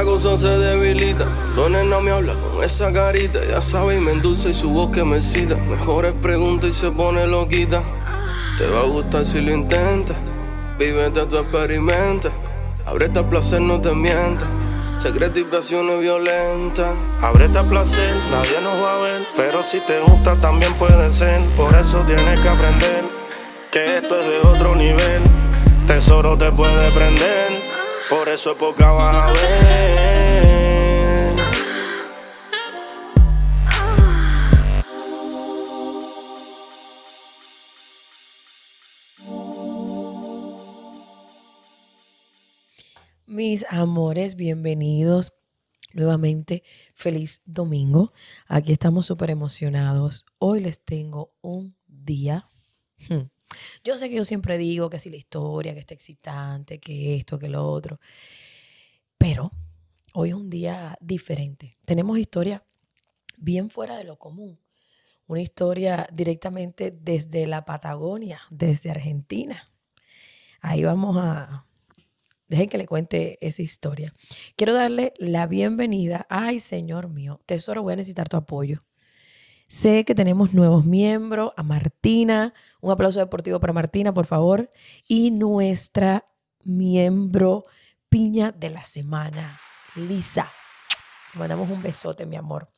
La cosa se debilita, Dones no me habla con esa carita. Ya sabe y me endulza y su voz que me cita. Mejores preguntas y se pone loquita. Te va a gustar si lo intentas. Vívete tu experimenta. Abrete a placer, no te mientas. Secreto y pasiones violentas. Abrete a placer, nadie nos va a ver. Pero si te gusta, también puede ser. Por eso tienes que aprender que esto es de otro nivel. Tesoro te puede prender. Eso es poca vas a ver. Mis amores, bienvenidos nuevamente. Feliz domingo. Aquí estamos súper emocionados. Hoy les tengo un día. hmm, Yo sé que yo siempre digo que si la historia, que está excitante, que esto, que lo otro. Pero hoy es un día diferente. Tenemos historia bien fuera de lo común. Una historia directamente desde la Patagonia, desde Argentina. Ahí vamos a... Dejen que le cuente esa historia. Quiero darle la bienvenida. Ay, Señor mío, Tesoro, voy a necesitar tu apoyo. Sé que tenemos nuevos miembros, a Martina, un aplauso deportivo para Martina, por favor, y nuestra miembro piña de la semana, Lisa. Mandamos un besote, mi amor.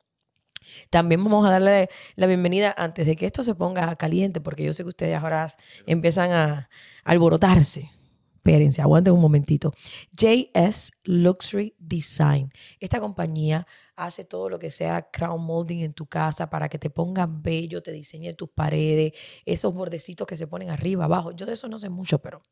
También vamos a darle la bienvenida antes de que esto se ponga caliente, porque yo sé que ustedes ahora empiezan a alborotarse. Espérense, aguanten un momentito. JS Luxury Design. Esta compañía hace todo lo que sea crown molding en tu casa para que te pongan bello, te diseñe tus paredes, esos bordecitos que se ponen arriba, abajo. Yo de eso no sé mucho, pero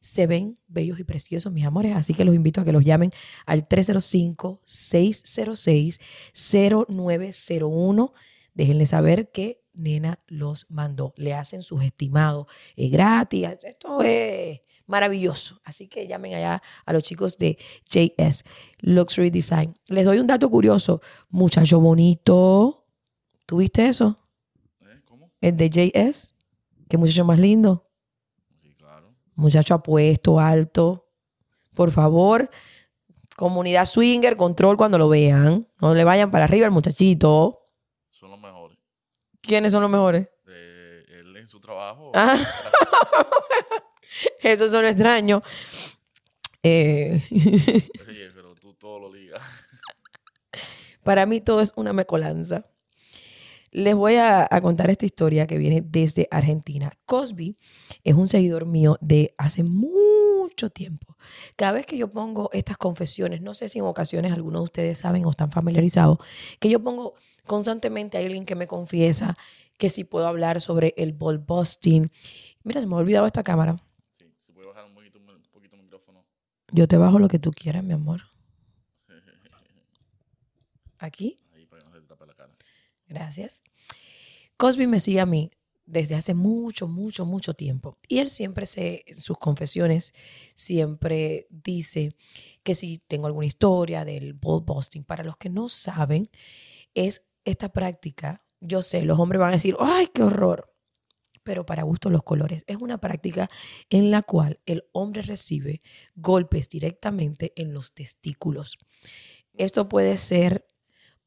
se ven bellos y preciosos, mis amores. Así que los invito a que los llamen al 305-606-0901. Déjenle saber que Nena los mandó. Le hacen sus estimados. Es gratis. Esto es maravilloso. Así que llamen allá a los chicos de JS Luxury Design. Les doy un dato curioso. Muchacho bonito. ¿Tuviste eso? ¿Eh? ¿Cómo? El de JS. Qué muchacho más lindo. Sí, claro. Muchacho apuesto, alto. Por favor, comunidad swinger, control cuando lo vean. No le vayan para arriba al muchachito. Son los mejores. ¿Quiénes son los mejores? De él en su trabajo. Ah. Eso son extraños. Eh, Oye, pero tú todo lo ligas. para mí todo es una mecolanza. Les voy a, a contar esta historia que viene desde Argentina. Cosby es un seguidor mío de hace mucho tiempo. Cada vez que yo pongo estas confesiones, no sé si en ocasiones algunos de ustedes saben o están familiarizados, que yo pongo constantemente a alguien que me confiesa que si puedo hablar sobre el ball busting. Mira, se me ha olvidado esta cámara. Sí, se puede bajar un poquito, un poquito el micrófono. Yo te bajo lo que tú quieras, mi amor. Aquí. Ahí para que no se te tape la cara. Gracias. Cosby me sigue a mí desde hace mucho, mucho, mucho tiempo. Y él siempre se, en sus confesiones, siempre dice que si tengo alguna historia del ball busting, para los que no saben, es esta práctica. Yo sé, los hombres van a decir, ¡ay, qué horror! Pero para gusto los colores. Es una práctica en la cual el hombre recibe golpes directamente en los testículos. Esto puede ser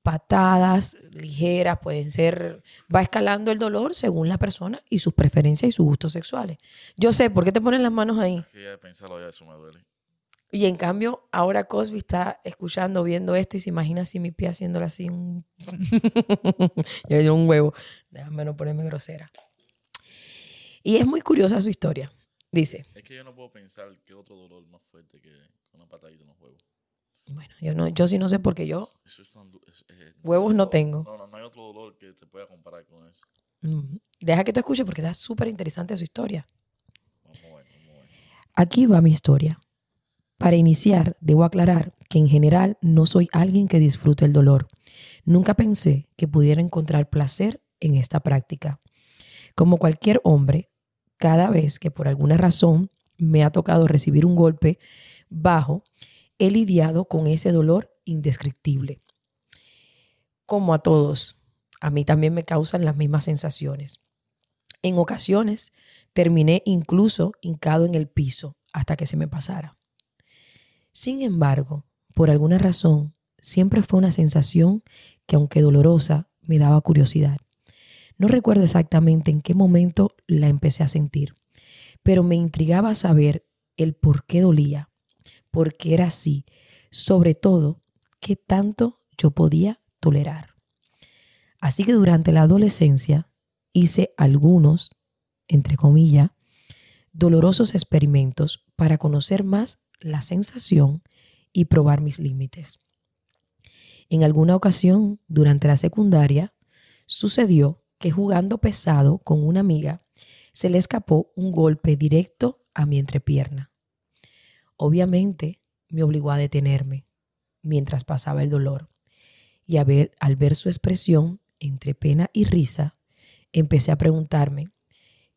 patadas ligeras, pueden ser, va escalando el dolor según la persona y sus preferencias y sus gustos sexuales. Yo sé, ¿por qué te ponen las manos ahí? Es que pensarlo ya eso me duele. Y en cambio, ahora Cosby está escuchando, viendo esto y se imagina así mi pie haciéndole así un... Yo un huevo. Déjame no ponerme grosera. Y es muy curiosa su historia. Dice, Es que yo no puedo pensar que otro dolor más fuerte que una patadita en los huevos. Bueno, yo no, yo sí no sé porque yo Eso es tan du- es- es- Huevos no tengo. No, no, no hay otro dolor que te pueda comparar con eso. mm, deja que te escuche porque está súper interesante su historia. Vamos a ver, vamos a ver. Aquí va mi historia. Para iniciar, debo aclarar que en general no soy alguien que disfrute el dolor. Nunca pensé que pudiera encontrar placer en esta práctica. Como cualquier hombre, cada vez que por alguna razón me ha tocado recibir un golpe bajo, he lidiado con ese dolor indescriptible. Como a todos, a mí también me causan las mismas sensaciones. En ocasiones terminé incluso hincado en el piso hasta que se me pasara. Sin embargo, por alguna razón, siempre fue una sensación que aunque dolorosa, me daba curiosidad. No recuerdo exactamente en qué momento la empecé a sentir, pero me intrigaba saber el por qué dolía, por qué era así, sobre todo qué tanto yo podía tolerar. Así que durante la adolescencia hice algunos, entre comillas, dolorosos experimentos para conocer más la sensación y probar mis límites. En alguna ocasión, durante la secundaria, sucedió que jugando pesado con una amiga, se le escapó un golpe directo a mi entrepierna. Obviamente, me obligó a detenerme mientras pasaba el dolor. Y al ver su expresión entre pena y risa, empecé a preguntarme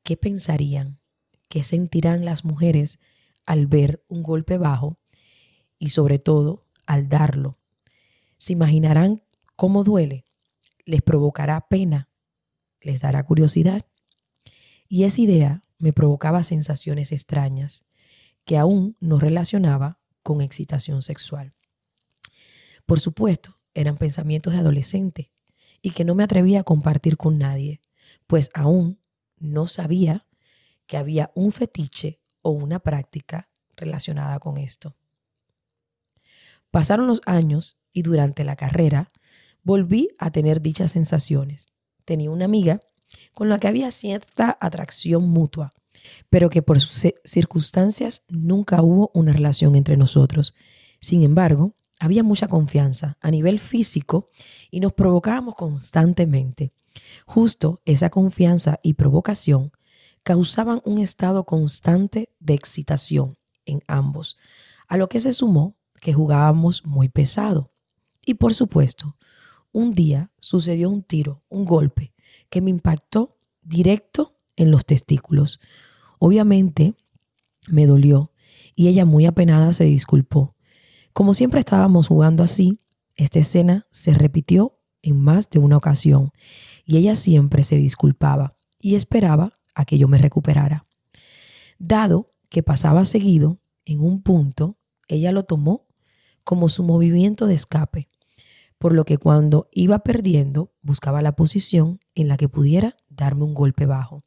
qué pensarían, qué sentirán las mujeres al ver un golpe bajo y sobre todo al darlo. Se imaginarán cómo duele, les provocará pena, les dará curiosidad. Y esa idea me provocaba sensaciones extrañas que aún no relacionaba con excitación sexual. Por supuesto, eran pensamientos de adolescente y que no me atrevía a compartir con nadie, pues aún no sabía que había un fetiche o una práctica relacionada con esto. Pasaron los años y durante la carrera volví a tener dichas sensaciones. Tenía una amiga con la que había cierta atracción mutua, pero que por sus circunstancias nunca hubo una relación entre nosotros. Sin embargo, había mucha confianza a nivel físico y nos provocábamos constantemente. Justo esa confianza y provocación causaban un estado constante de excitación en ambos, a lo que se sumó que jugábamos muy pesado. Y por supuesto, un día sucedió un tiro, un golpe, que me impactó directo en los testículos. Obviamente me dolió y ella muy apenada se disculpó. Como siempre estábamos jugando así, esta escena se repitió en más de una ocasión y ella siempre se disculpaba y esperaba a que yo me recuperara. Dado que pasaba seguido, en un punto ella lo tomó como su movimiento de escape, por lo que cuando iba perdiendo buscaba la posición en la que pudiera darme un golpe bajo,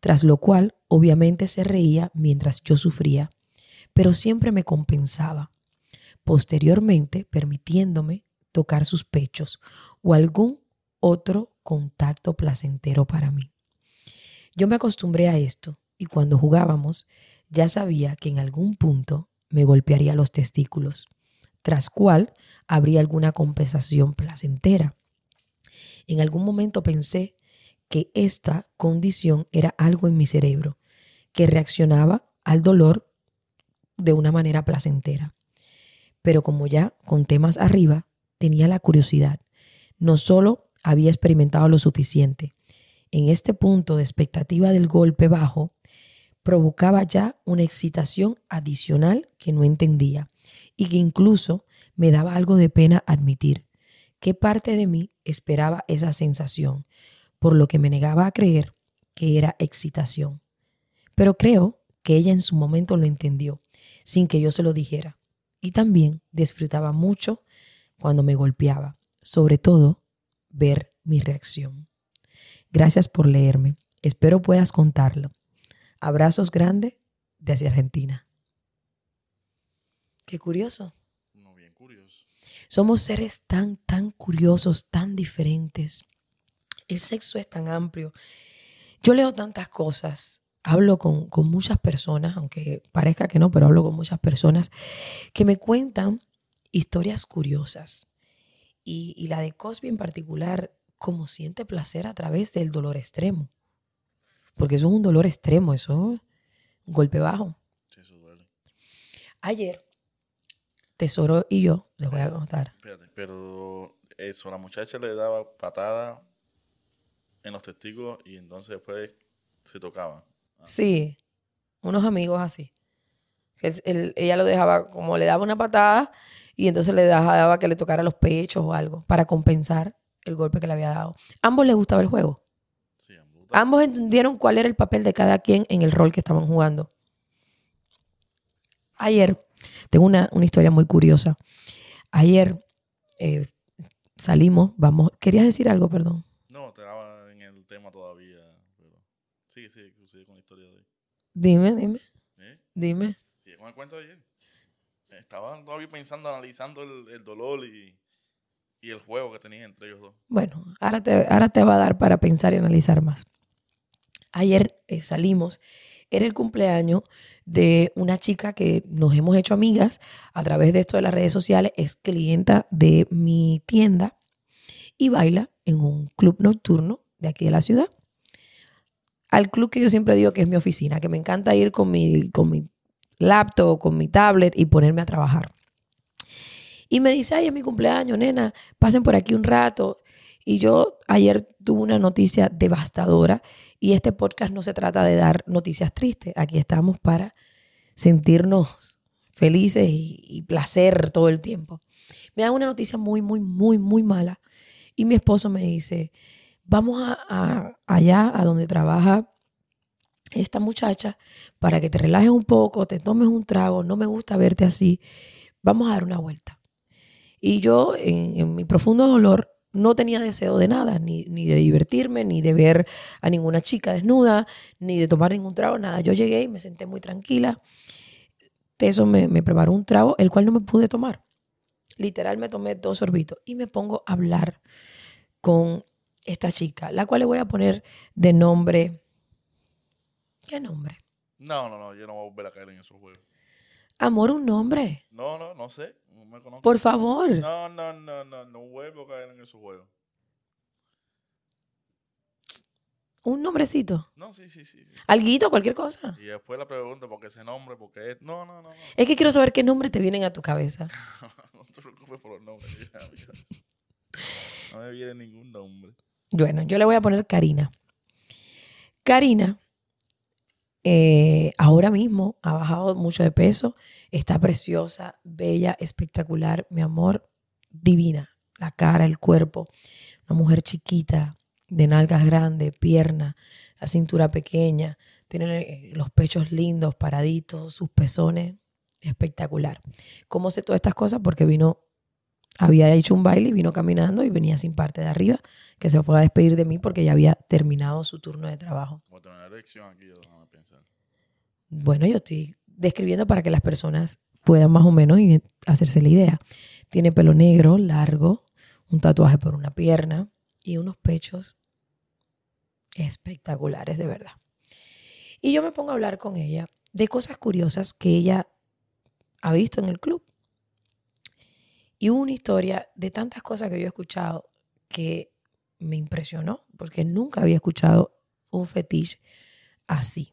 tras lo cual obviamente se reía mientras yo sufría, pero siempre me compensaba, posteriormente permitiéndome tocar sus pechos o algún otro contacto placentero para mí. Yo me acostumbré a esto y cuando jugábamos ya sabía que en algún punto me golpearía los testículos, tras cual habría alguna compensación placentera. En algún momento pensé que esta condición era algo en mi cerebro que reaccionaba al dolor de una manera placentera. Pero como ya conté más arriba, tenía la curiosidad. No solo había experimentado lo suficiente. En este punto de expectativa del golpe bajo, provocaba ya una excitación adicional que no entendía y que incluso me daba algo de pena admitir. ¿Qué parte de mí esperaba esa sensación? Por lo que me negaba a creer que era excitación. Pero creo que ella en su momento lo entendió, sin que yo se lo dijera. Y también disfrutaba mucho cuando me golpeaba, sobre todo ver mi reacción. Gracias por leerme. Espero puedas contarlo. Abrazos grandes desde Argentina. Qué curioso. No, bien curioso. Somos seres tan, tan curiosos, tan diferentes. El sexo es tan amplio. Yo leo tantas cosas, hablo con, con, muchas personas, aunque parezca que no, pero hablo con muchas personas que me cuentan historias curiosas. Y, y la de Cosby en particular, cómo siente placer a través del dolor extremo. Porque eso es un dolor extremo, eso es un golpe bajo. Sí, eso duele. Ayer, Tesoro y yo, les voy a contar. Espérate, pero eso, la muchacha le daba patada en los testículos y entonces después se tocaban. Sí, unos amigos así. Ella lo dejaba, como le daba una patada y entonces le dejaba que le tocara los pechos o algo para compensar el golpe que le había dado. Ambos les gustaba el juego. Sí, ambos. Ambos entendieron cuál era el papel de cada quien en el rol que estaban jugando. Ayer Tengo una, una historia muy curiosa. Ayer eh, salimos, vamos. ¿Querías decir algo, perdón? No, estaba en el tema todavía. Pero... Sí, sí, sigue con la historia de hoy. Dime, dime, ¿Eh? dime. Sigue con el cuento de ayer. Estaba todavía pensando, analizando el, el dolor y, y el juego que tenía entre ellos dos. Bueno, ahora te, ahora te va a dar para pensar y analizar más. Ayer eh, salimos, era el cumpleaños de una chica que nos hemos hecho amigas a través de esto de las redes sociales, es clienta de mi tienda y baila en un club nocturno de aquí de la ciudad. Al club que yo siempre digo que es mi oficina, que me encanta ir con mi, con mi laptop, con mi tablet y ponerme a trabajar. Y me dice, ay, es mi cumpleaños, nena, pasen por aquí un rato. Y yo ayer tuve una noticia devastadora y este podcast no se trata de dar noticias tristes. Aquí estamos para sentirnos felices y, y placer todo el tiempo. Me da una noticia muy, muy, muy, muy mala. Y mi esposo me dice, vamos a, allá a donde trabaja esta muchacha para que te relajes un poco, te tomes un trago, no me gusta verte así, vamos a dar una vuelta. Y yo, en, mi profundo dolor, no tenía deseo de nada, ni, ni de divertirme, ni de ver a ninguna chica desnuda, ni de tomar ningún trago, nada. Yo llegué y me senté muy tranquila. Eso me, me preparó un trago, el cual no me pude tomar. Literal me tomé dos sorbitos y me pongo a hablar con esta chica, la cual le voy a poner de nombre. ¿Qué nombre? No, no, no, yo no voy a volver a caer en esos juegos. Amor, un nombre. No, no, no sé. No me conozco. Por favor. No, no, no, no, no vuelvo a caer en esos juegos. Un nombrecito. No, sí, sí, sí. sí. Alguito, cualquier cosa. Y después la pregunta, ¿por qué ese nombre? ¿Por qué? No, no, no, no. Es que quiero saber qué nombre te vienen a tu cabeza. no te preocupes por los nombres. ya, ya. No me viene ningún nombre. Bueno, yo le voy a poner Karina. Karina, eh, ahora mismo ha bajado mucho de peso, está preciosa, bella, espectacular, mi amor, divina. La cara, el cuerpo, una mujer chiquita, de nalgas grandes, pierna, la cintura pequeña, tiene eh, los pechos lindos, paraditos, sus pezones, espectacular. ¿Cómo sé todas estas cosas? Porque vino, había hecho un baile y vino caminando y venía sin parte de arriba que se fue a despedir de mí porque ya había terminado su turno de trabajo. Voy a tener una erección aquí, yo déjame pensar. Bueno, yo estoy describiendo para que las personas puedan más o menos hacerse la idea. Tiene pelo negro, largo, un tatuaje por una pierna y unos pechos espectaculares, de verdad. Y yo me pongo a hablar con ella de cosas curiosas que ella ha visto en el club. Y hubo una historia de tantas cosas que yo he escuchado que me impresionó, porque nunca había escuchado un fetiche así.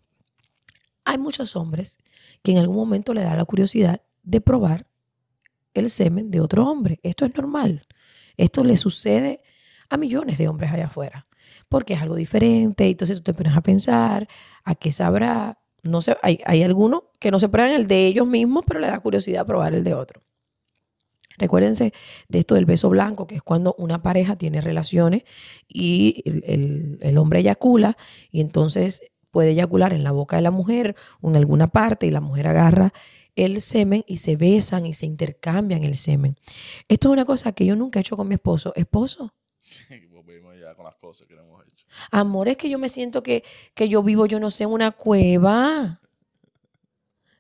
Hay muchos hombres que en algún momento le da la curiosidad de probar el semen de otro hombre. Esto es normal. Esto le sucede a millones de hombres allá afuera, porque es algo diferente. Entonces tú te pones a pensar, ¿a qué sabrá? No sé, hay, hay algunos que no se prueban el de ellos mismos, pero le da curiosidad probar el de otro. Recuérdense de esto del beso blanco, que es cuando una pareja tiene relaciones y el, el- el hombre eyacula y entonces puede eyacular en la boca de la mujer o en alguna parte y la mujer agarra el semen y se besan y se intercambian el semen. Esto es una cosa que yo nunca he hecho con mi esposo. Esposo, ya con las cosas que no hemos hecho. amor, es que yo me siento que, que yo vivo, yo no sé, en una cueva.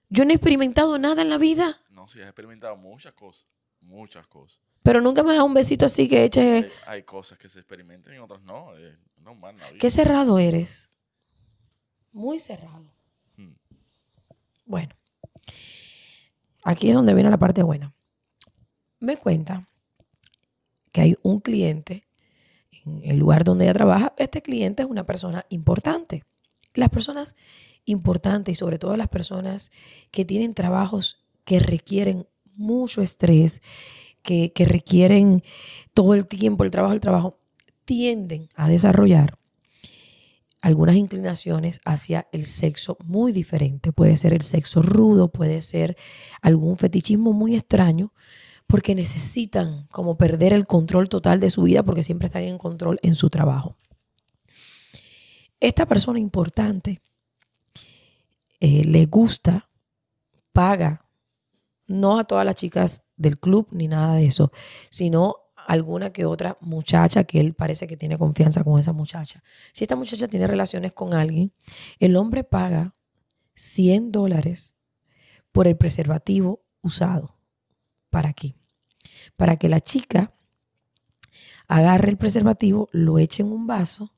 Yo no he experimentado nada en la vida, No, sí, has experimentado muchas cosas. Muchas cosas. pero nunca me has dado un besito así que eche... Hay, hay cosas que se experimentan y otras no. Es normal vida. Qué cerrado eres. Muy cerrado. Hmm. Bueno, aquí es donde viene la parte buena. Me cuenta que hay un cliente en el lugar donde ella trabaja. Este cliente es una persona importante. Las personas importantes y sobre todo las personas que tienen trabajos que requieren mucho estrés, que, que requieren todo el tiempo el trabajo, el trabajo, tienden a desarrollar algunas inclinaciones hacia el sexo muy diferente. Puede ser el sexo rudo, puede ser algún fetichismo muy extraño, porque necesitan como perder el control total de su vida porque siempre están en control en su trabajo. Esta persona importante eh, le gusta, paga No a todas las chicas del club ni nada de eso, sino alguna que otra muchacha que él parece que tiene confianza con esa muchacha. Si esta muchacha tiene relaciones con alguien, el hombre paga 100 dólares por el preservativo usado. ¿Para qué? Para que la chica agarre el preservativo, lo eche en un vaso,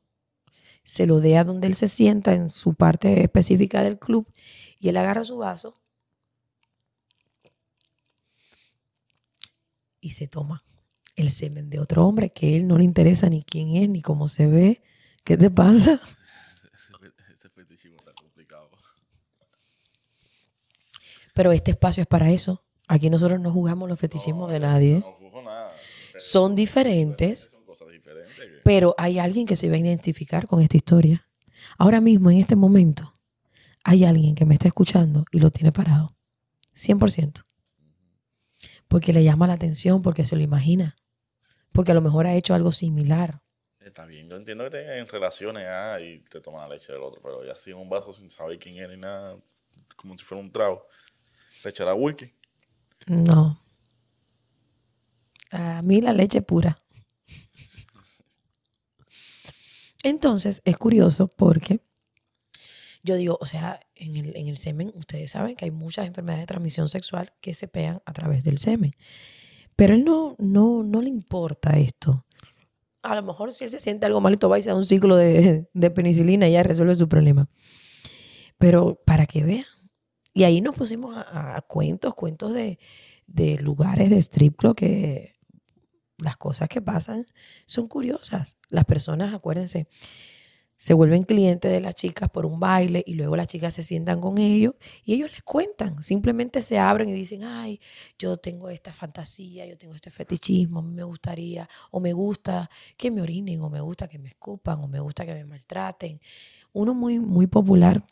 se lo dé a donde él se sienta en su parte específica del club y él agarra su vaso y se toma el semen de otro hombre que a él no le interesa ni quién es ni cómo se ve. ¿Qué te pasa? Ese fetichismo está complicado. Pero este espacio es para eso. Aquí nosotros no jugamos los fetichismos de nadie. No juzgo nada. pero Son diferentes, Son cosas diferentes. que- pero hay alguien que se va a identificar con esta historia. Ahora mismo, en este momento, hay alguien que me está escuchando y lo tiene parado. 100%. Porque le llama la atención, porque se lo imagina. Porque a lo mejor ha hecho algo similar. Está bien, yo entiendo que tengan relaciones ah, y te toman la leche del otro, pero ya así en un vaso sin saber quién es ni nada, como si fuera un trago. Le echará whisky. No. A mí la leche pura. Entonces, es curioso porque yo digo, o sea, en el, en el semen, ustedes saben que hay muchas enfermedades de transmisión sexual que se pegan a través del semen. Pero él no, no, no le importa esto. A lo mejor si él se siente algo malito, va y se da un ciclo de, de penicilina y ya resuelve su problema. Pero para que vean. Y ahí nos pusimos a, a cuentos, cuentos de, de lugares de strip club que las cosas que pasan son curiosas. Las personas, acuérdense, se vuelven clientes de las chicas por un baile y luego las chicas se sientan con ellos y ellos les cuentan, simplemente se abren y dicen, ay, yo tengo esta fantasía, yo tengo este fetichismo, a mí me gustaría, o me gusta que me orinen, o me gusta que me escupan, o me gusta que me maltraten. Uno muy, muy popular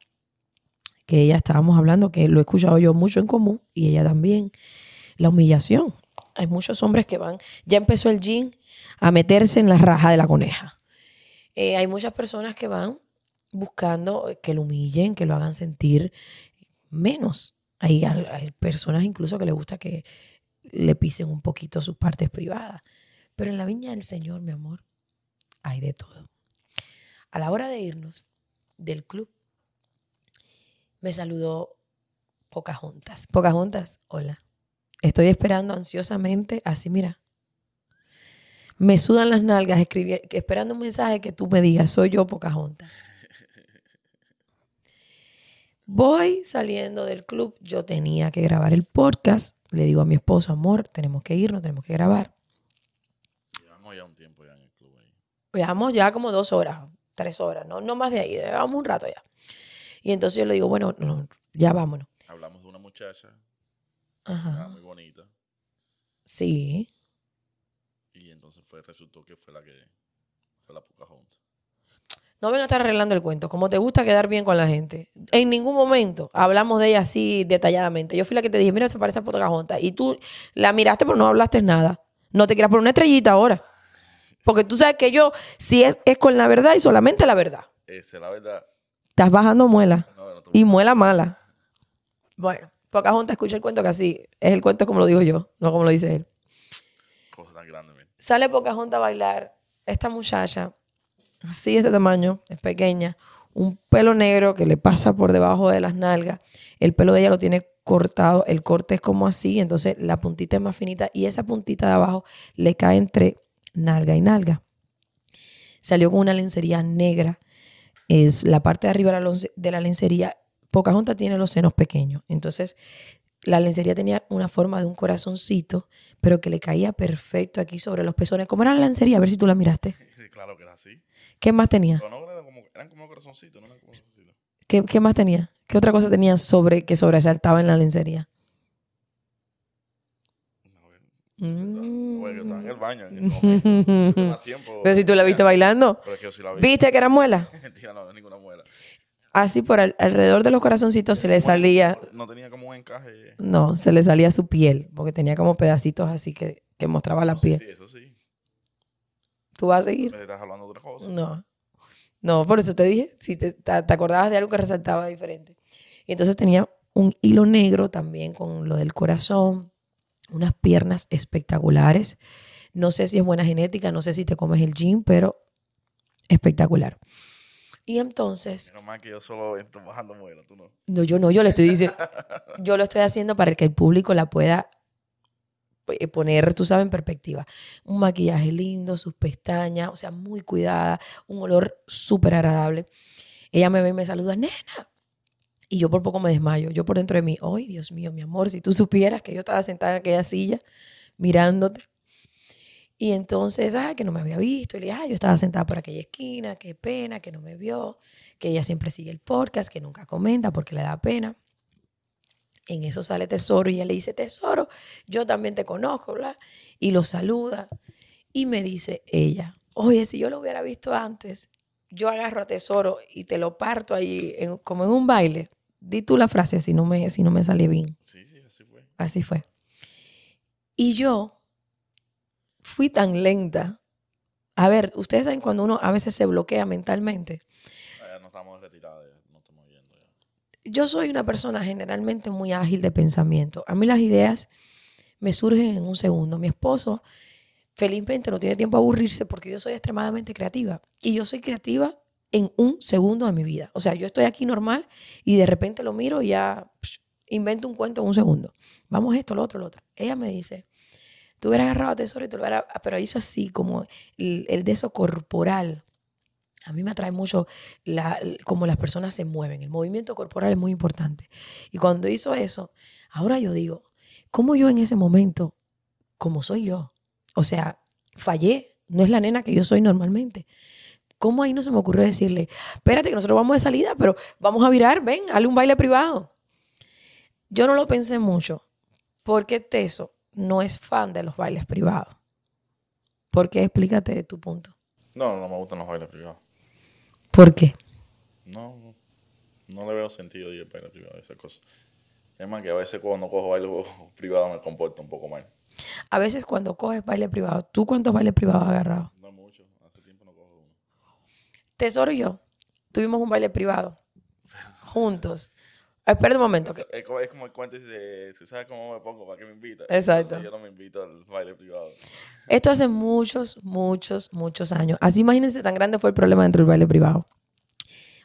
que ella estábamos hablando, que lo he escuchado yo mucho en común y ella también, la humillación. Hay muchos hombres que van, ya empezó el jean a meterse en la raja de la coneja. Eh, hay muchas personas que van buscando que lo humillen, que lo hagan sentir menos. Hay, personas incluso que les gusta que le pisen un poquito sus partes privadas. Pero en la viña del Señor, mi amor, hay de todo. A la hora de irnos del club, me saludó Pocahontas. Pocahontas, hola. Estoy esperando ansiosamente, así mira. Me sudan las nalgas escribi- esperando un mensaje que tú me digas, soy yo Pocahontas. Voy saliendo del club, yo tenía que grabar el podcast. Le digo a mi esposo, amor, tenemos que irnos, tenemos que grabar. Llevamos ya un tiempo ya en el club ahí. Llevamos ya como dos horas, tres horas, no, no más de ahí, llevamos un rato ya. Y entonces yo le digo, bueno, no, ya vámonos. Hablamos de una muchacha Ajá. muy bonita Sí. Entonces fue resultó que fue la que fue la Pocahontas. No venga a estar arreglando el cuento. Como te gusta quedar bien con la gente. En ningún momento hablamos de ella así detalladamente. Yo fui la que te dije, mira, se parece a Pocahontas. Y tú la miraste, pero no hablaste nada. No te quieras poner una estrellita ahora. Porque tú sabes que yo, si es, es con la verdad y solamente la verdad. Esa es la verdad. Estás bajando muela. No, no te Y muela mala. Bueno, Pocahontas escucha el cuento que así. Es el cuento como lo digo yo, no como lo dice él. cosa tan grande. men. Sale Pocahontas a bailar. Esta muchacha, así de este tamaño, es pequeña, un pelo negro que le pasa por debajo de las nalgas. El pelo de ella lo tiene cortado, el corte es como así, entonces la puntita es más finita y esa puntita de abajo le cae entre nalga y nalga. Salió con una lencería negra. Es la parte de arriba de la, lencería, Pocahontas tiene los senos pequeños, entonces la lencería tenía una forma de un corazoncito, pero que le caía perfecto aquí sobre los pezones. ¿Cómo era la lencería? A ver si tú la miraste. claro que era así. ¿Qué más tenía? Pero no eran como, eran como corazoncitos, no eran como corazoncitos. ¿Qué, qué más tenía? ¿Qué otra cosa tenía sobre que sobresaltaba en la lencería? Ver, Mm. Bueno, yo estaba en el baño momento. Tuve más tiempo. Pero si tú la viste bailando, Pero es que yo sí la vi. ¿viste que era muela? Mentira, no, no es ninguna muela. Así por al- alrededor de los corazoncitos se le salía, No tenía como un encaje. no, se le salía su piel, porque tenía como pedacitos así que, que mostraba la Sí, piel. eso sí. ¿Tú vas a seguir? Me estás hablando de otra cosa. No. No, por eso te dije, si te, te- te acordabas de algo que resaltaba diferente. Y entonces tenía un hilo negro también con lo del corazón, unas piernas espectaculares. No sé si es buena genética, no sé si te comes el gym, pero espectacular. Y entonces, Menos mal que yo solo estoy bajando modelo, tú no. no, yo no, yo le estoy diciendo, yo lo estoy haciendo para que el público la pueda eh, poner, tú sabes, en perspectiva. Un maquillaje lindo, sus pestañas, o sea, muy cuidada, un olor súper agradable. Ella me ve y me saluda, nena. Y yo por poco me desmayo. Yo por dentro de mí, ay, Dios mío, mi amor, si tú supieras que yo estaba sentada en aquella silla mirándote. Y entonces, ah, que no me había visto. Y le dije, ah, yo estaba sentada por aquella esquina, qué pena, que no me vio, que ella siempre sigue el podcast, que nunca comenta porque le da pena. En eso sale Tesoro y ella le dice, Tesoro, yo también te conozco, ¿verdad? Y lo saluda. Y me dice ella, oye, si yo lo hubiera visto antes, yo agarro a Tesoro y te lo parto ahí en- como en un baile. Di tú la frase si no me, si no me sale bien. Sí, sí, así fue. Así fue. Y yo fui tan lenta. A ver, ustedes saben cuando uno a veces se bloquea mentalmente. Ya no estamos retirados, no estamos yendo ya. Yo soy una persona generalmente muy ágil de pensamiento. A mí las ideas me surgen en un segundo. Mi esposo felizmente no tiene tiempo a aburrirse porque yo soy extremadamente creativa. Y yo soy creativa en un segundo de mi vida. O sea, yo estoy aquí normal y de repente lo miro y ya psh, invento un cuento en un segundo. Vamos esto, lo otro, lo otro. Ella me dice, tú hubieras agarrado a tesoro y te lo hubieras... Pero hizo así, como el, de eso corporal. A mí me atrae mucho la, cómo las personas se mueven. El movimiento corporal es muy importante. Y cuando hizo eso, ahora yo digo, ¿cómo yo en ese momento, como soy yo? O sea, fallé. No es la nena que yo soy normalmente. ¿Cómo ahí no se me ocurrió decirle, espérate que nosotros vamos de salida, pero vamos a virar, ven, hazle un baile privado? Yo no lo pensé mucho, porque Teso no es fan de los bailes privados. ¿Por qué? Explícate tu punto. No, no me gustan los bailes privados. ¿Por qué? No, no, no le veo sentido ir al baile privado, esas cosas. Es más que a veces cuando cojo baile privado me comporto un poco mal. A veces cuando coges baile privado, ¿tú cuántos bailes privados has agarrado? No mucho, hace tiempo no cojo uno. Tesoro y yo tuvimos un baile privado juntos. Espera un momento. que- Es como, es como el cuento de, sabes cómo me pongo, ¿para qué me invitas? Exacto. Entonces, yo no me invito al baile privado. Esto hace muchos, muchos, muchos años. Así imagínense tan grande fue el problema dentro del baile privado.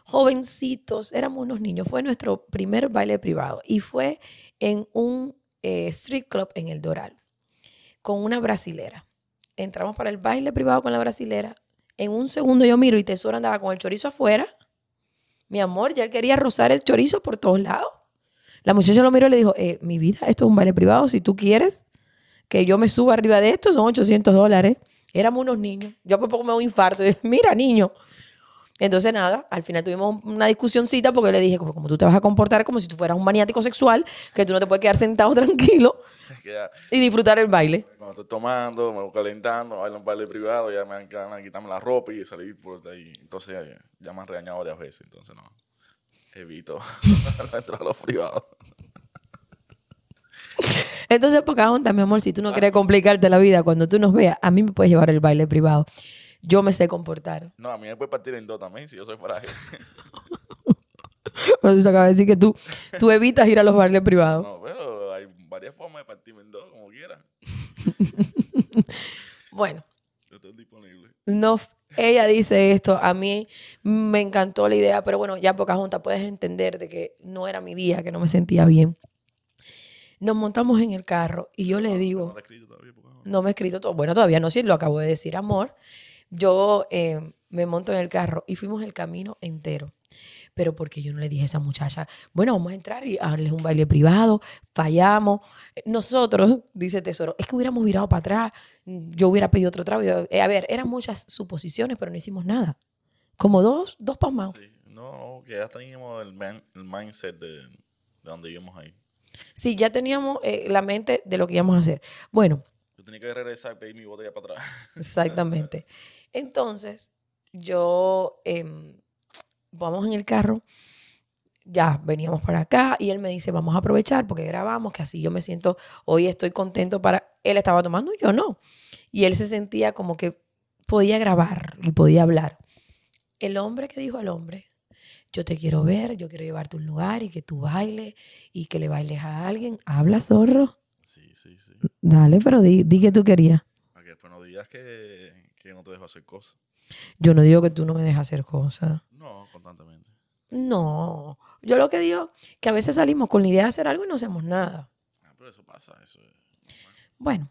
Jovencitos, éramos unos niños. Fue nuestro primer baile privado y fue en un eh, street club en el Doral con una brasilera. Entramos para el baile privado con la brasilera. En un segundo yo miro y Tesoro andaba con el chorizo afuera. Mi amor, ya él quería rozar el chorizo por todos lados. La muchacha lo miró y le dijo, eh, mi vida, esto es un baile privado. Si tú quieres que yo me suba arriba de esto, son 800 dólares. Éramos unos niños. Yo por poco me doy un infarto. Y dije, Mira, niño. Entonces, nada, al final tuvimos una discusioncita porque le dije, como, como tú te vas a comportar como si tú fueras un maniático sexual, que tú no te puedes quedar sentado tranquilo y disfrutar el baile. cuando estoy tomando, me voy calentando, bailo un baile privado, ya me ganas de quitarme la ropa y salir por ahí. Entonces, ya, me han regañado varias veces, entonces no. Evito entrar a los privados. Entonces, Pocahontas, mi amor, si tú no quieres complicarte la vida cuando tú nos veas, a mí me puedes llevar el baile privado. Yo me sé comportar. No, a mí me puede partir en dos también, si yo soy frágil. Pero tú te acabas de decir que tú, tú evitas ir a los bailes privados. No, pero hay varias formas de partirme en dos, como quiera. Bueno, Yo estoy disponible. no, ella dice esto, a mí me encantó la idea, pero bueno, ya Pocahontas puedes entender de que no era mi día, que no me sentía bien. Nos montamos en el carro y yo le No digo, he escrito todavía, no. no me he escrito todo, bueno, todavía no, sí, lo acabo de decir, amor. Yo eh, me monto en el carro y fuimos el camino entero. Pero porque yo no le dije a esa muchacha, bueno, vamos a entrar y darles un baile privado, fallamos. Nosotros, dice Tesoro, es que hubiéramos virado para atrás, yo hubiera pedido otro trago. Eh, a ver, eran muchas suposiciones, pero no hicimos nada. Como dos, dos pasmados. Sí. No, no, que ya teníamos el, man- el mindset de, de donde íbamos ahí. Sí, ya teníamos eh, la mente de lo que íbamos a hacer. Bueno, Yo tenía que regresar y pedir mi botella para atrás. Exactamente. Entonces, yo em, vamos en el carro, ya veníamos para acá y él me dice, vamos a aprovechar porque grabamos, que así yo me siento, hoy estoy contento para... Él estaba tomando, yo no. Y él se sentía como que podía grabar y podía hablar. El hombre que dijo al hombre, yo te quiero ver, yo quiero llevarte a un lugar y que tú bailes y que le bailes a alguien. Habla, zorro. Sí, sí, sí. Dale, pero di, di que tú querías. Para que después no digas que, que no te dejo hacer cosas. Yo no digo que tú no me dejas hacer cosas. No, constantemente. No. Yo lo que digo, que a veces salimos con la idea de hacer algo y no hacemos nada. Ah, pero eso pasa, eso es. Bueno,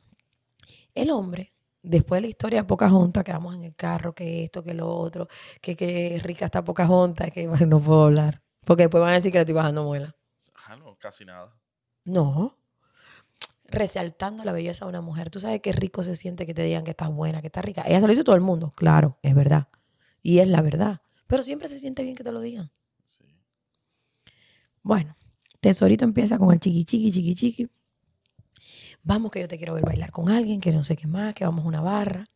el hombre, después de la historia de Pocahontas, que vamos en el carro, que esto, que lo otro, que, que rica está Pocahontas, que bueno, no puedo hablar. Porque después van a decir que le estoy bajando muela. Ah, no, casi nada. No. Resaltando la belleza de una mujer. Tú sabes qué rico se siente que te digan que estás buena, que estás rica. Ella se lo dice todo el mundo. Claro, es verdad. Y es la verdad. Pero siempre se siente bien que te lo digan. Sí. Bueno, Tesorito empieza con el chiqui chiqui, chiqui chiqui. Vamos que yo te quiero ver bailar con alguien, que no sé qué más, que vamos a una barra.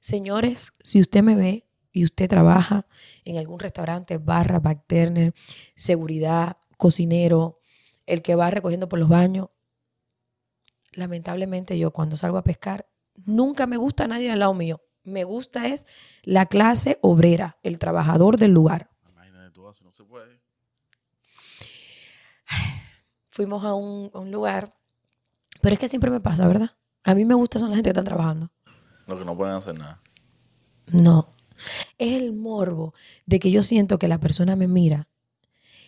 Señores, si usted me ve y usted trabaja en algún restaurante, barra, backturner, seguridad, cocinero, el que va recogiendo por los baños, lamentablemente yo cuando salgo a pescar, nunca me gusta nadie al lado mío. Me gusta es la clase obrera, el trabajador del lugar. Imagínate tú, así no se puede. fuimos a un, a un lugar. Pero es que siempre me pasa, ¿verdad? A mí me gusta son la gente que están trabajando. Los que no pueden hacer nada. No. Es el morbo de que yo siento que la persona me mira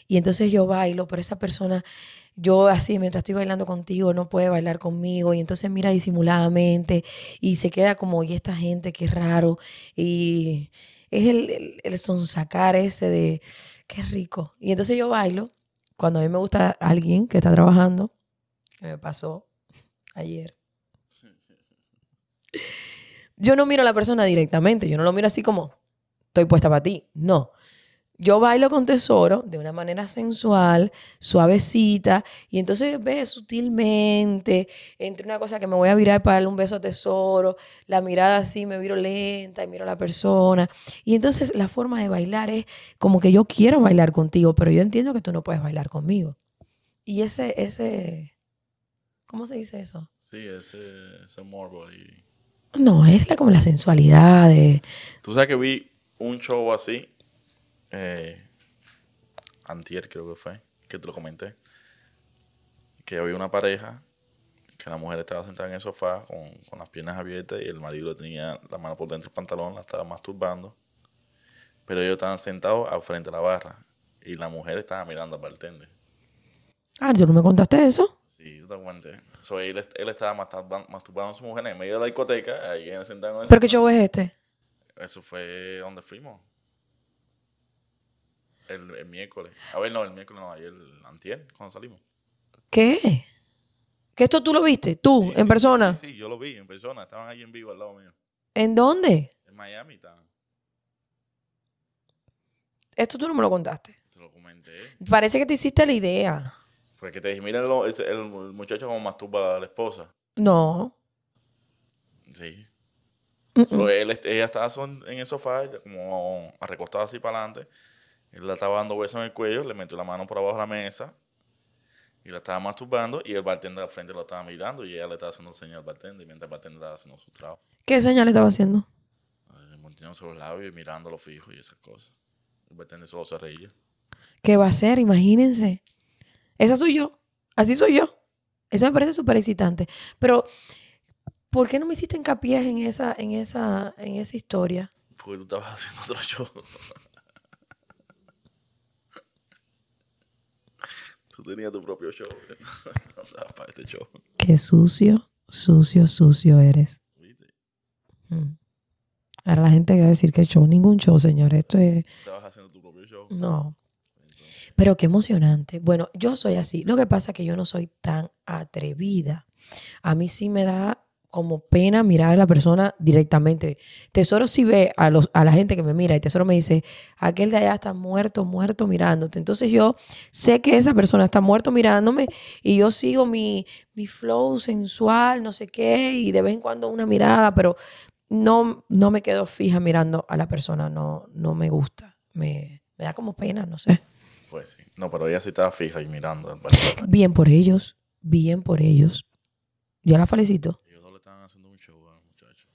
y entonces yo bailo, pero esa persona, yo así, mientras estoy bailando contigo, no puede bailar conmigo y entonces mira disimuladamente y se queda como, y esta gente, qué raro. Y es el, el, el sonsacar ese de, qué rico. Y entonces yo bailo cuando a mí me gusta alguien que está trabajando, que me pasó ayer. Yo no miro a la persona directamente, yo no lo miro así como, estoy puesta para ti. No. Yo bailo con tesoro de una manera sensual, suavecita, y entonces ves sutilmente, entre una cosa que me voy a virar para darle un beso a tesoro, la mirada así, me viro lenta y miro a la persona. Y entonces la forma de bailar es como que yo quiero bailar contigo, pero yo entiendo que tú no puedes bailar conmigo. Y ese, ese, ¿cómo se dice eso? Sí, ese, ese morbo. Y... No, es la, como la sensualidad de... Tú sabes que vi un show así, eh, antier creo que fue, que te lo comenté, que había una pareja, que la mujer estaba sentada en el sofá con, con las piernas abiertas y el marido tenía la mano por dentro del pantalón, la estaba masturbando, pero ellos estaban sentados al frente de la barra y la mujer estaba mirando al bartender. Ah, ¿tú no me contaste eso? Sí, yo te comenté. So, él, él estaba masturban- masturbando a su mujer en medio de la discoteca, ahí en sentado en el ¿Pero qué show es este? Eso fue donde fuimos. El, el miércoles. A ver, no, el miércoles no, ayer, el antier, cuando salimos. ¿Qué? ¿Que esto tú lo viste? ¿Tú, Sí, en sí, persona? Sí, sí, yo lo vi en persona. Estaban ahí en vivo al lado mío. ¿En dónde? En Miami estaban. Esto tú no me lo contaste. Te lo comenté. Parece que te hiciste la idea. Porque te dije, mira ese- el, muchacho como masturba a la esposa. No. Sí. So, mm. él, este, ella estaba en el sofá, como recostada así para adelante. Él la estaba dando besos en el cuello, le metió la mano por abajo de la mesa y la estaba masturbando. Y el bartender al frente lo estaba mirando y ella le estaba haciendo señal al bartender mientras el bartender estaba haciendo su trabajo. ¿Qué señal estaba haciendo? Mordiéndose los labios y mirándolo fijo y esas cosas. El bartender solo se reía. ¿Qué va a ser? Imagínense. Esa soy yo. Así soy yo. Eso me parece súper excitante. Pero, ¿por qué no me hiciste hincapié en esa, en esa, en esa historia? Porque tú estabas haciendo otro show. tenías tu propio show. para este. Qué sucio, sucio, sucio eres. ¿Viste? Mm. Ahora la gente va a decir que show, ningún show, señor. Esto es. Estabas haciendo tu propio show. No. Entonces, Pero qué emocionante. Bueno, yo soy así. Lo que pasa es que yo no soy tan atrevida. A mí sí me da como pena mirar a la persona directamente. Tesoro sí ve a, los, a la gente que me mira y Tesoro me dice, aquel de allá está muerto, muerto mirándote. Entonces yo sé que esa persona está muerto mirándome y yo sigo mi, mi flow sensual, no sé qué, y de vez en cuando una mirada, pero no, no me quedo fija mirando a la persona, no, no me gusta. Me, me da como pena, no sé. pues sí. No, pero ella sí estaba fija y mirando. Bien por ellos, bien por ellos. Ya la felicito. Ellos dos le estaban haciendo un show al muchacho.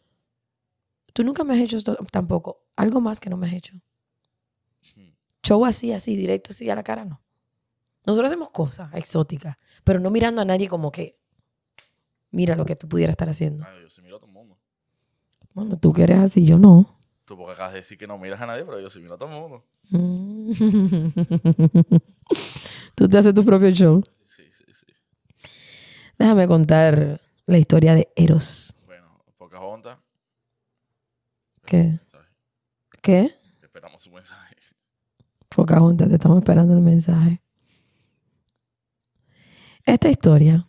Tú nunca me has hecho esto tampoco. Algo más que no me has hecho. show así, así, directo, así a la cara, no. Nosotros hacemos cosas exóticas, pero no mirando a nadie como que, mira lo que tú pudieras estar haciendo. Ay, yo sí miro a todo el mundo. Bueno, tú que eres así, yo no. Tú porque acabas de decir que no miras a nadie, pero yo sí miro a todo el mundo. Mm. tú te haces tu propio show. Sí, sí, sí. Déjame contar la historia de Eros. ¿Qué? ¿Qué? Esperamos su mensaje. Pocahontas, te estamos esperando el mensaje. Esta historia,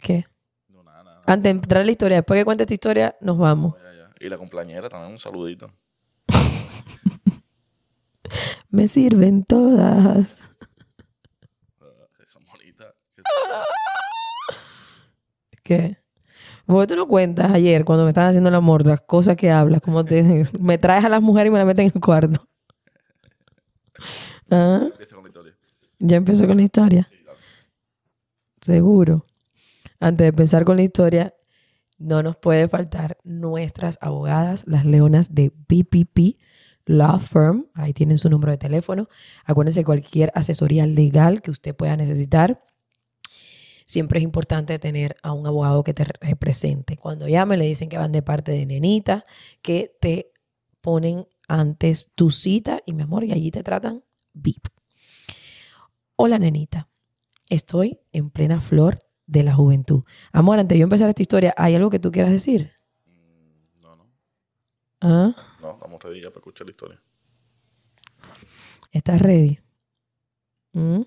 ¿qué? No, nada, nada. Antes de entrar a la historia, después que cuente esta historia, nos vamos. Ya, ya. Y la compañera también, un saludito. Me sirven todas. Ah, monita. que- ¿Qué? Porque tú no cuentas ayer cuando me estabas haciendo el amor, las cosas que hablas, como te, me traes a las mujeres y me las metes en el cuarto. ¿Ah? Empieza con la historia. Ya empezó con la historia. Sí. Seguro. Antes de empezar con la historia, no nos puede faltar nuestras abogadas, las leonas de BPP Law Firm. Ahí tienen su número de teléfono. Acuérdense, cualquier asesoría legal que usted pueda necesitar. Siempre es importante tener a un abogado que te represente. Cuando llamen, le dicen que van de parte de nenita, que te ponen antes tu cita y mi amor, y allí te tratan VIP. Hola, nenita. Estoy en plena flor de la juventud. Amor, antes de yo empezar esta historia, ¿hay algo que tú quieras decir? Mm, No, no. ¿Ah? No, estamos ready ya para escuchar la historia. ¿Estás ready? ¿Mm?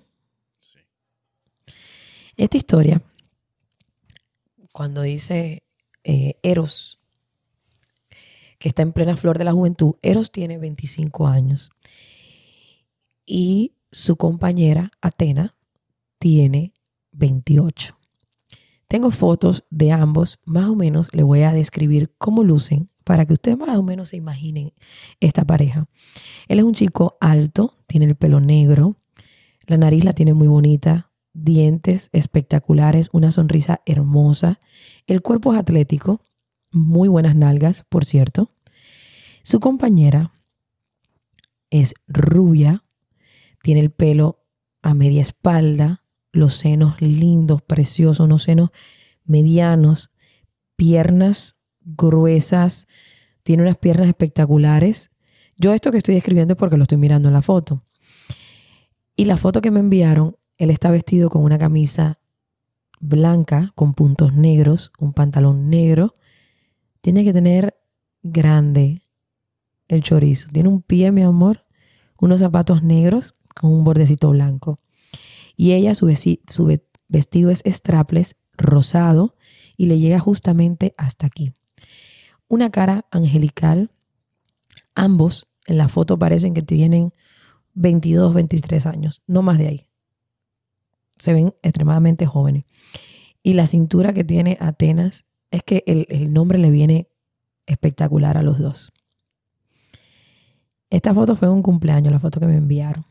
Esta historia, cuando dice eh, Eros, que está en plena flor de la juventud, Eros tiene 25 años y su compañera, Atena, tiene 28. Tengo fotos de ambos, más o menos le voy a describir cómo lucen para que ustedes más o menos se imaginen esta pareja. Él es un chico alto, tiene el pelo negro, la nariz la tiene muy bonita, dientes espectaculares, una sonrisa hermosa. El cuerpo es atlético, muy buenas nalgas, por cierto. Su compañera es rubia, tiene el pelo a media espalda, los senos lindos, preciosos, unos senos medianos, piernas gruesas, tiene unas piernas espectaculares. Yo esto que estoy escribiendo es porque lo estoy mirando en la foto. Y la foto que me enviaron, él está vestido con una camisa blanca con puntos negros, un pantalón negro. Tiene que tener grande el chorizo. Tiene un pie, mi amor, unos zapatos negros con un bordecito blanco. Y ella, su, vestido es strapless, rosado, y le llega justamente hasta aquí. Una cara angelical. Ambos en la foto parecen que tienen 22, 23 años, no más de ahí. Se ven extremadamente jóvenes. Y la cintura que tiene Atenas es que el, nombre le viene espectacular a los dos. Esta foto fue un cumpleaños, la foto que me enviaron.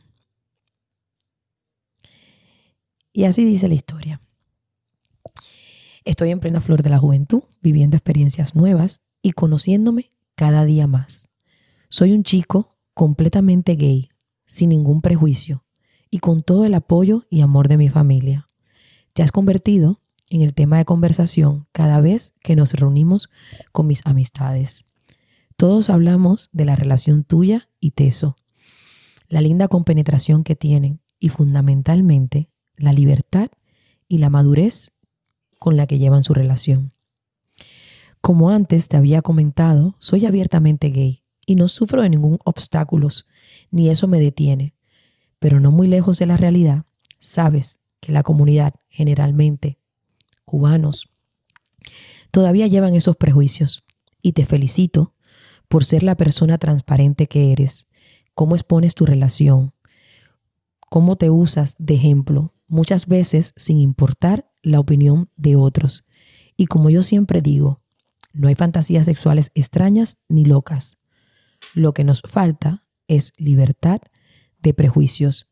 Y así dice la historia. Estoy en plena flor de la juventud, viviendo experiencias nuevas y conociéndome cada día más. Soy un chico completamente gay, sin ningún prejuicio y con todo el apoyo y amor de mi familia. Te has convertido en el tema de conversación cada vez que nos reunimos con mis amistades. Todos hablamos de la relación tuya y Teso, la linda compenetración que tienen y fundamentalmente la libertad y la madurez con la que llevan su relación. Como antes te había comentado, soy abiertamente gay y no sufro de ningún obstáculo, ni eso me detiene. Pero no muy lejos de la realidad, sabes que la comunidad, generalmente cubanos, todavía llevan esos prejuicios. Y te felicito por ser la persona transparente que eres, cómo expones tu relación, cómo te usas de ejemplo, muchas veces sin importar la opinión de otros. Y como yo siempre digo, no hay fantasías sexuales extrañas ni locas. Lo que nos falta es libertad de prejuicios.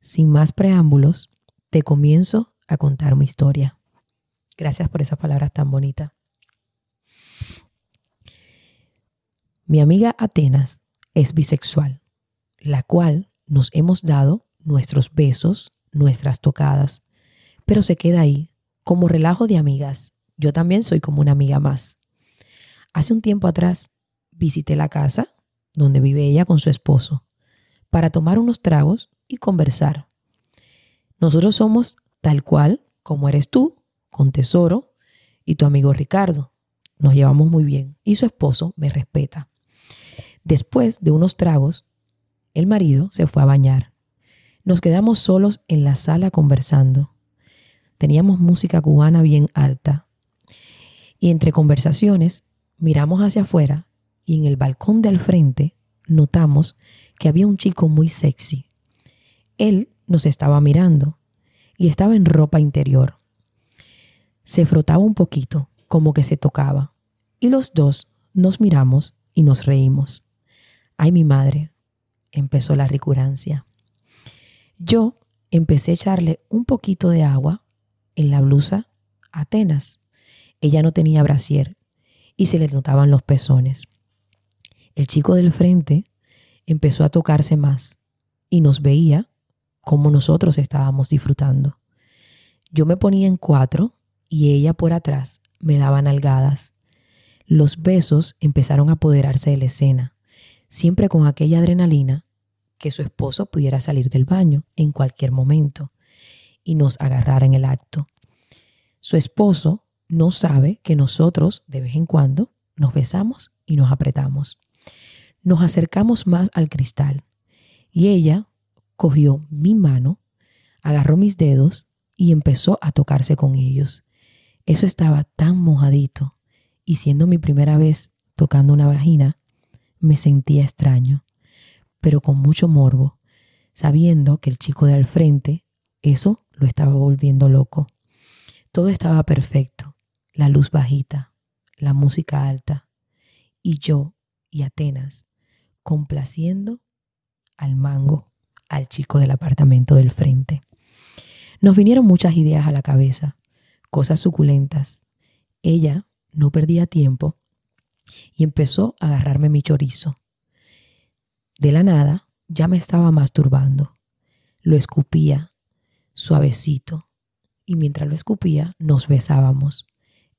Sin más preámbulos, te comienzo a contar mi historia. Gracias por esas palabras tan bonitas. Mi amiga Atenas es bisexual, la cual nos hemos dado nuestros besos, nuestras tocadas, pero se queda ahí, como relajo de amigas. Yo también soy como una amiga más. Hace un tiempo atrás visité la casa donde vive ella con su esposo para tomar unos tragos y conversar. Nosotros somos tal cual como eres tú, con Tesoro y tu amigo Ricardo. Nos llevamos muy bien y su esposo me respeta. Después de unos tragos, el marido se fue a bañar. Nos quedamos solos en la sala conversando. Teníamos música cubana bien alta. Y entre conversaciones miramos hacia afuera y en el balcón del frente notamos que había un chico muy sexy. Él nos estaba mirando y estaba en ropa interior. Se frotaba un poquito, como que se tocaba, y los dos nos miramos y nos reímos. Ay, mi madre, empezó la recurancia. Yo empecé a echarle un poquito de agua en la blusa Atenas. Ella no tenía brasier y se le notaban los pezones. El chico del frente empezó a tocarse más y nos veía como nosotros estábamos disfrutando. Yo me ponía en cuatro y ella por atrás me daba nalgadas. Los besos empezaron a apoderarse de la escena, siempre con aquella adrenalina que su esposo pudiera salir del baño en cualquier momento y nos agarrara en el acto. Su esposo no sabe que nosotros de vez en cuando nos besamos y nos apretamos. Nos acercamos más al cristal y ella cogió mi mano, agarró mis dedos y empezó a tocarse con ellos. Eso estaba tan mojadito y siendo mi primera vez tocando una vagina, me sentía extraño pero con mucho morbo, sabiendo que el chico de al frente, eso lo estaba volviendo loco. Todo estaba perfecto, la luz bajita, la música alta, y yo y Atenas complaciendo al mango, al chico del apartamento del frente. Nos vinieron muchas ideas a la cabeza, cosas suculentas. Ella no perdía tiempo y empezó a agarrarme mi chorizo. De la nada ya me estaba masturbando. Lo escupía, suavecito, y mientras lo escupía nos besábamos.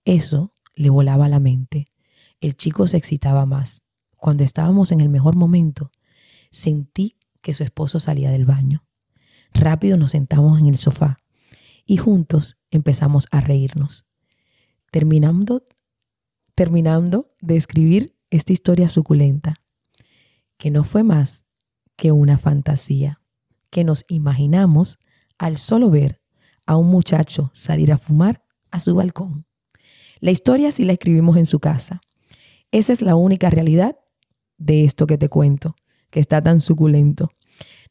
Eso le volaba la mente. El chico se excitaba más. Cuando estábamos en el mejor momento, sentí que su esposo salía del baño. Rápido nos sentamos en el sofá y juntos empezamos a reírnos. Terminando, terminando de escribir esta historia suculenta, que no fue más que una fantasía que nos imaginamos al solo ver a un muchacho salir a fumar a su balcón. La historia sí la escribimos en su casa. Esa es la única realidad de esto que te cuento, que está tan suculento.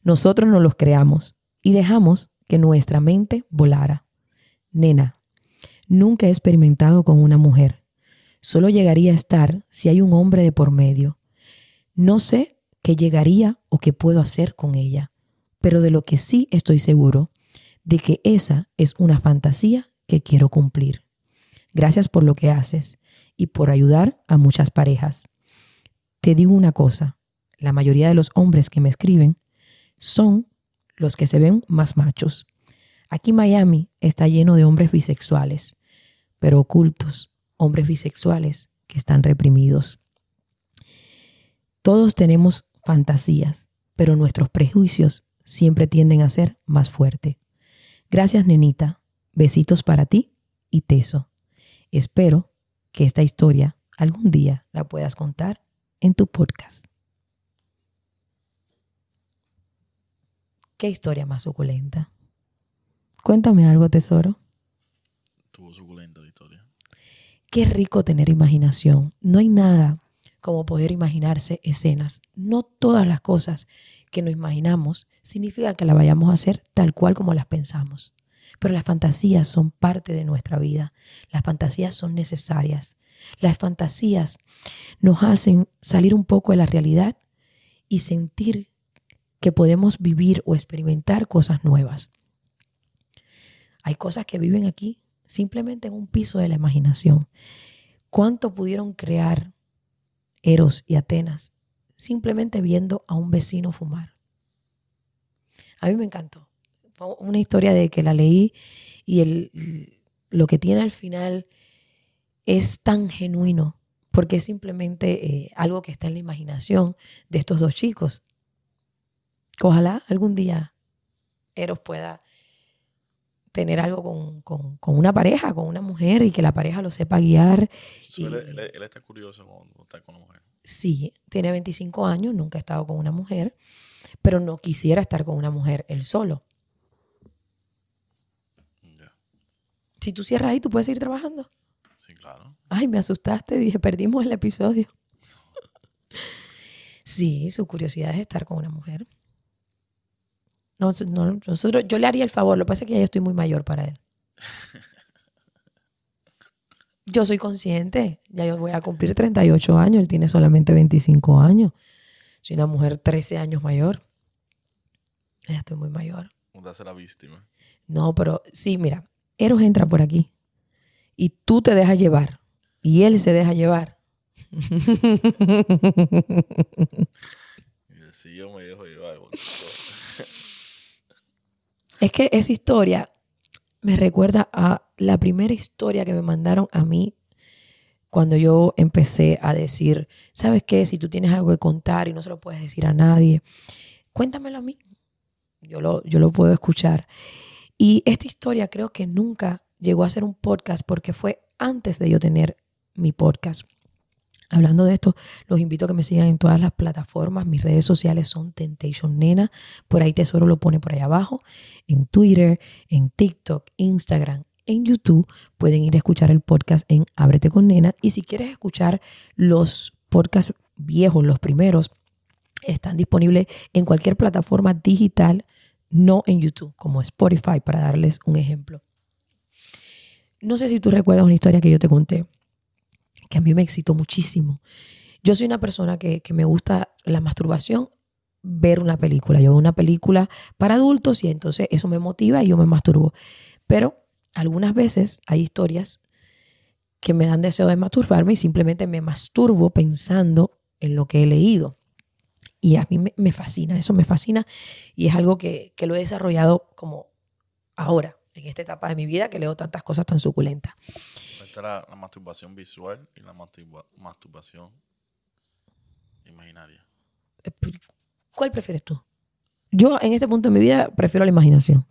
Nosotros nos los creamos y dejamos que nuestra mente volara. Nena, nunca he experimentado con una mujer. Solo llegaría a estar si hay un hombre de por medio. No sé qué llegaría o qué puedo hacer con ella. Pero de lo que sí estoy seguro, de que esa es una fantasía que quiero cumplir. Gracias por lo que haces y por ayudar a muchas parejas. Te digo una cosa, la mayoría de los hombres que me escriben son los que se ven más machos. Aquí Miami está lleno de hombres bisexuales, pero ocultos, hombres bisexuales que están reprimidos. Todos tenemos fantasías, pero nuestros prejuicios siempre tienden a ser más fuertes. Gracias, nenita. Besitos para ti y Teso. Espero que esta historia algún día la puedas contar en tu podcast. ¿Qué historia más suculenta? Cuéntame algo, tesoro. Tuvo suculenta la historia. Qué rico tener imaginación. No hay nada como poder imaginarse escenas. No todas las cosas que nos imaginamos significa que las vayamos a hacer tal cual como las pensamos. Pero las fantasías son parte de nuestra vida. Las fantasías son necesarias. Las fantasías nos hacen salir un poco de la realidad y sentir que podemos vivir o experimentar cosas nuevas. Hay cosas que viven aquí simplemente en un piso de la imaginación. ¿Cuánto pudieron crear Eros y Atenas, simplemente viendo a un vecino fumar. A mí me encantó. Una historia de que la leí y el, lo que tiene al final es tan genuino, porque es simplemente eh, algo que está en la imaginación de estos dos chicos. Ojalá algún día Eros pueda tener algo con, con- con una pareja, con una mujer, y que la pareja lo sepa guiar. Entonces, él, Y- él- él está curioso cuando está con la mujer. Sí, tiene 25 años, nunca ha estado con una mujer, pero no quisiera estar con una mujer él solo. Si tú cierras ahí, tú puedes seguir trabajando. Sí, claro. Ay, me asustaste, dije, perdimos el episodio. Sí, su curiosidad es estar con una mujer. No, no, nosotros, yo le haría el favor, lo que pasa es que ya yo estoy muy mayor para él. Yo soy consciente, ya yo voy a cumplir 38 años, él tiene solamente 25 años. Soy una mujer 13 años mayor. Ya estoy muy mayor. Hace la víctima. No, pero sí, mira, Eros entra por aquí y tú te dejas llevar y él se deja llevar. Si yo me dejo llevar. Es que esa historia me recuerda a la primera historia que me mandaron a mí cuando yo empecé a decir, ¿sabes qué? Si tú tienes algo que contar y no se lo puedes decir a nadie, cuéntamelo a mí. Yo lo, yo lo puedo escuchar. Y esta historia creo que nunca llegó a ser un podcast porque fue antes de yo tener mi podcast. Hablando de esto, los invito a que me sigan en todas las plataformas. Mis redes sociales son Temptation Nena. Por ahí Tesoro lo pone por ahí abajo. En Twitter, en TikTok, Instagram, en YouTube. Pueden ir a escuchar el podcast en Ábrete con Nena. Y si quieres escuchar los podcasts viejos, los primeros, están disponibles en cualquier plataforma digital, no en YouTube, como Spotify, para darles un ejemplo. No sé si tú recuerdas una historia que yo te conté, que a mí me excitó muchísimo. Yo soy una persona que, me gusta la masturbación, ver una película. Yo veo una película para adultos y entonces eso me motiva y yo me masturbo. Pero algunas veces hay historias que me dan deseo de masturbarme y simplemente me masturbo pensando en lo que he leído. Y a mí me, me fascina, eso me fascina y es algo que, que lo he desarrollado como ahora, en esta etapa de mi vida que leo tantas cosas tan suculentas. Esta era la masturbación visual y la masturba- masturbación imaginaria. Eh, ¿Cuál prefieres tú? Yo en este punto de mi vida prefiero la imaginación.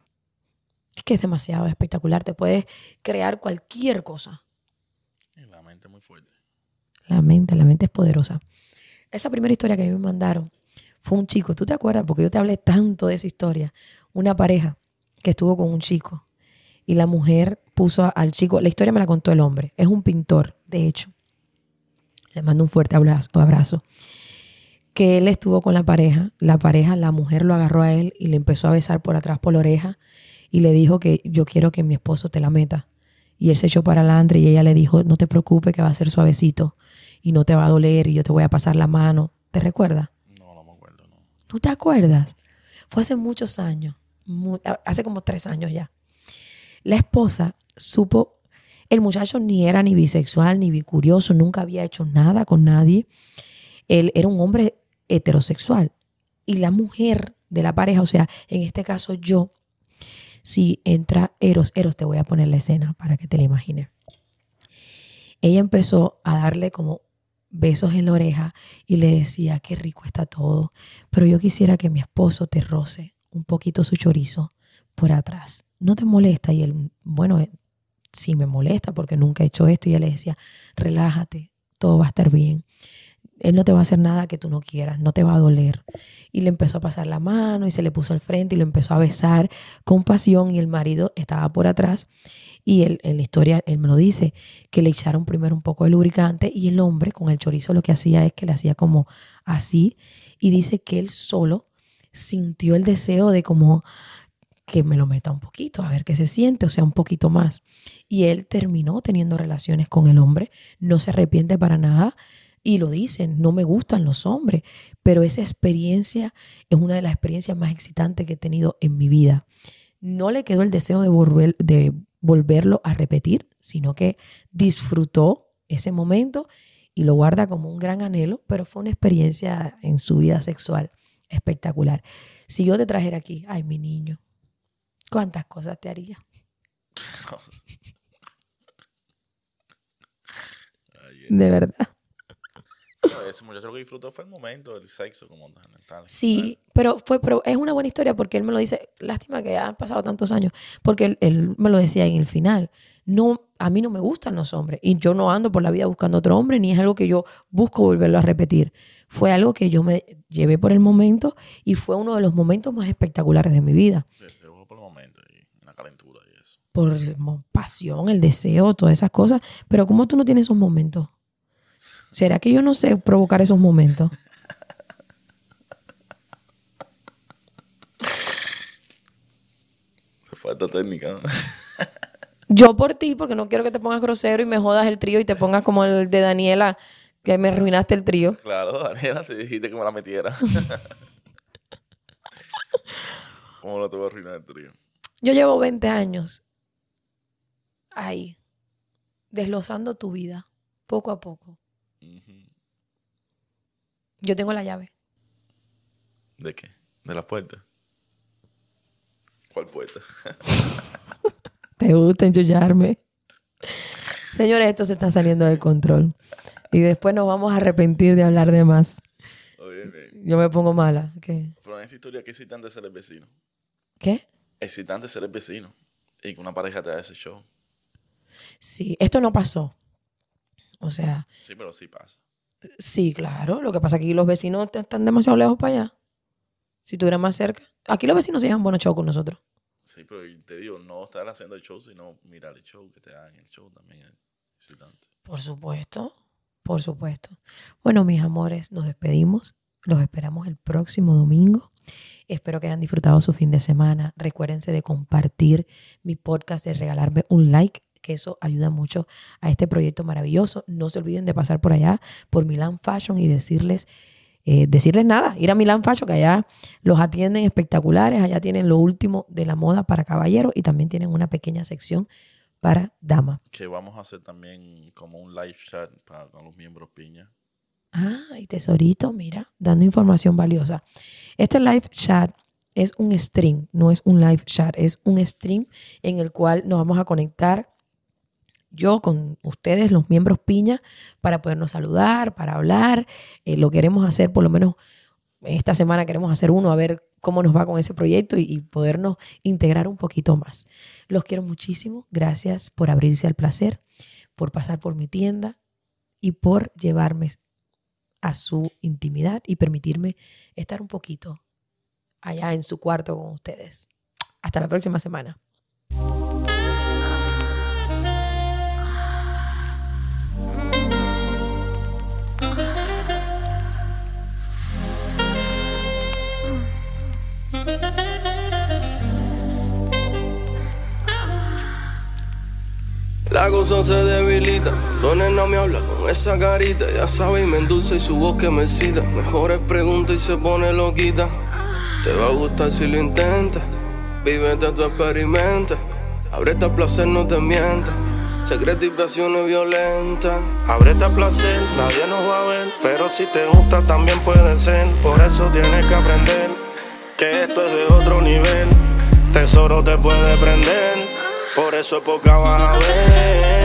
Es que es demasiado espectacular, te puedes crear cualquier cosa. Y la mente muy fuerte. La mente, la mente es poderosa. Esa primera historia que a mí me mandaron fue un chico, ¿tú te acuerdas? Porque yo te hablé tanto de esa historia. Una pareja que estuvo con un chico y la mujer puso al chico, la historia me la contó el hombre, es un pintor, de hecho. Le mando un fuerte abrazo, abrazo. Que él estuvo con la pareja, la pareja, la mujer lo agarró a él y le empezó a besar por atrás por la oreja y le dijo que yo quiero que mi esposo te la meta. Y él se echó para adelante y ella le dijo, no te preocupes que va a ser suavecito y no te va a doler y yo te voy a pasar la mano. ¿Te recuerdas? No, no me acuerdo, no. ¿Tú te acuerdas? Fue hace muchos años, hace como tres años ya. La esposa supo, el muchacho ni era ni bisexual ni bicurioso, nunca había hecho nada con nadie. Él era un hombre heterosexual. Y la mujer de la pareja, o sea, en este caso yo, si entra Eros, Eros te voy a poner la escena para que te la imagines. Ella empezó a darle como besos en la oreja y le decía, qué rico está todo, pero yo quisiera que mi esposo te roce un poquito su chorizo por atrás. ¿No te molesta? Y él, bueno, eh, sí me molesta porque nunca he hecho esto. Y ella le decía, relájate, todo va a estar bien. Él no te va a hacer nada que tú no quieras, no te va a doler. Y le empezó a pasar la mano y se le puso al frente y lo empezó a besar con pasión y el marido estaba por atrás. Y él, en la historia, él me lo dice, que le echaron primero un poco de lubricante y el hombre con el chorizo lo que hacía es que le hacía como así y dice que él solo sintió el deseo de como que me lo meta un poquito, a ver qué se siente, o sea, un poquito más. Y él terminó teniendo relaciones con el hombre, no se arrepiente para nada y lo dicen, no me gustan los hombres, pero esa experiencia es una de las experiencias más excitantes que he tenido en mi vida. No le quedó el deseo de, volver, de volverlo a repetir, sino que disfrutó ese momento y lo guarda como un gran anhelo, pero fue una experiencia en su vida sexual espectacular. Si yo te trajera aquí, ay, mi niño, ¿cuántas cosas te haría? De verdad. No, ese muchacho lo que disfrutó fue el momento del sexo como tal. Sí, pero fue, pero es una buena historia porque él me lo dice, lástima que han pasado tantos años, porque él, él me lo decía en el final. No, a mí no me gustan los hombres y yo no ando por la vida buscando otro hombre ni es algo que yo busco volverlo a repetir. Fue algo que yo me llevé por el momento y fue uno de los momentos más espectaculares de mi vida. Sí, se fue por el momento y la calentura y eso. Por pasión, el deseo, todas esas cosas. Pero ¿cómo tú no tienes esos momentos? ¿Será que yo no sé provocar esos momentos? Fue esta técnica, ¿no? Yo por ti, porque no quiero que te pongas grosero y me jodas el trío y te pongas como el de Daniela, que me arruinaste el trío. Claro, Daniela, si dijiste que me la metiera. ¿Cómo no te voy a arruinar el trío? Yo llevo 20 años ahí, desglosando tu vida, poco a poco. Yo tengo la llave. ¿De qué? ¿De las puertas? ¿Cuál puerta? ¿Te gusta enchullarme? Señores, esto se está saliendo de control. Y después nos vamos a arrepentir de hablar de más. Oye, bien. Yo me pongo mala. ¿Qué? Pero en esta historia, qué excitante ser el vecino. ¿Qué? Excitante ser el vecino. Y que una pareja te haga ese show. Sí, esto no pasó. O sea, Sí, pero sí pasa. sí, claro. Lo que pasa es que aquí los vecinos están demasiado lejos para allá. Si estuvieran más cerca. Aquí los vecinos se llevan buenos show con nosotros. Sí, pero te digo, no estar haciendo el show, sino mirar el show, que te hagan el show también es excitante. Por supuesto, por supuesto. Bueno, mis amores, nos despedimos. Los esperamos el próximo domingo. Espero que hayan disfrutado su fin de semana. Recuérdense de compartir mi podcast, de regalarme un like, que eso ayuda mucho a este proyecto maravilloso. No se olviden de pasar por allá, por Milan Fashion y decirles, eh, decirles nada, ir a Milan Fashion, que allá los atienden espectaculares, allá tienen lo último de la moda para caballeros y también tienen una pequeña sección para damas. Que vamos a hacer también como un live chat para con los miembros piña. Ah, y tesorito, mira, dando información valiosa. Este live chat es un stream, no es un live chat, es un stream en el cual nos vamos a conectar yo con ustedes, los miembros piña, para podernos saludar, para hablar. Eh, lo queremos hacer, por lo menos esta semana queremos hacer uno, a ver cómo nos va con ese proyecto y, y podernos integrar un poquito más. Los quiero muchísimo. Gracias por abrirse al placer, por pasar por mi tienda y por llevarme a su intimidad y permitirme estar un poquito allá en su cuarto con ustedes. Hasta la próxima semana. La cosa se debilita, Donde no me habla con esa carita, ya sabe y me endulza y su voz que me excita. Mejores preguntas y se pone loquita. Te va a gustar si lo intentas, vívete tu experimenta. Abrete al placer, no te mientas. Secreto y pasiones violentas. Ábrete a placer, nadie nos va a ver, pero si te gusta también puede ser. Por eso tienes que aprender que esto es de otro nivel. Tesoro te puede prender, por eso es poca vas a.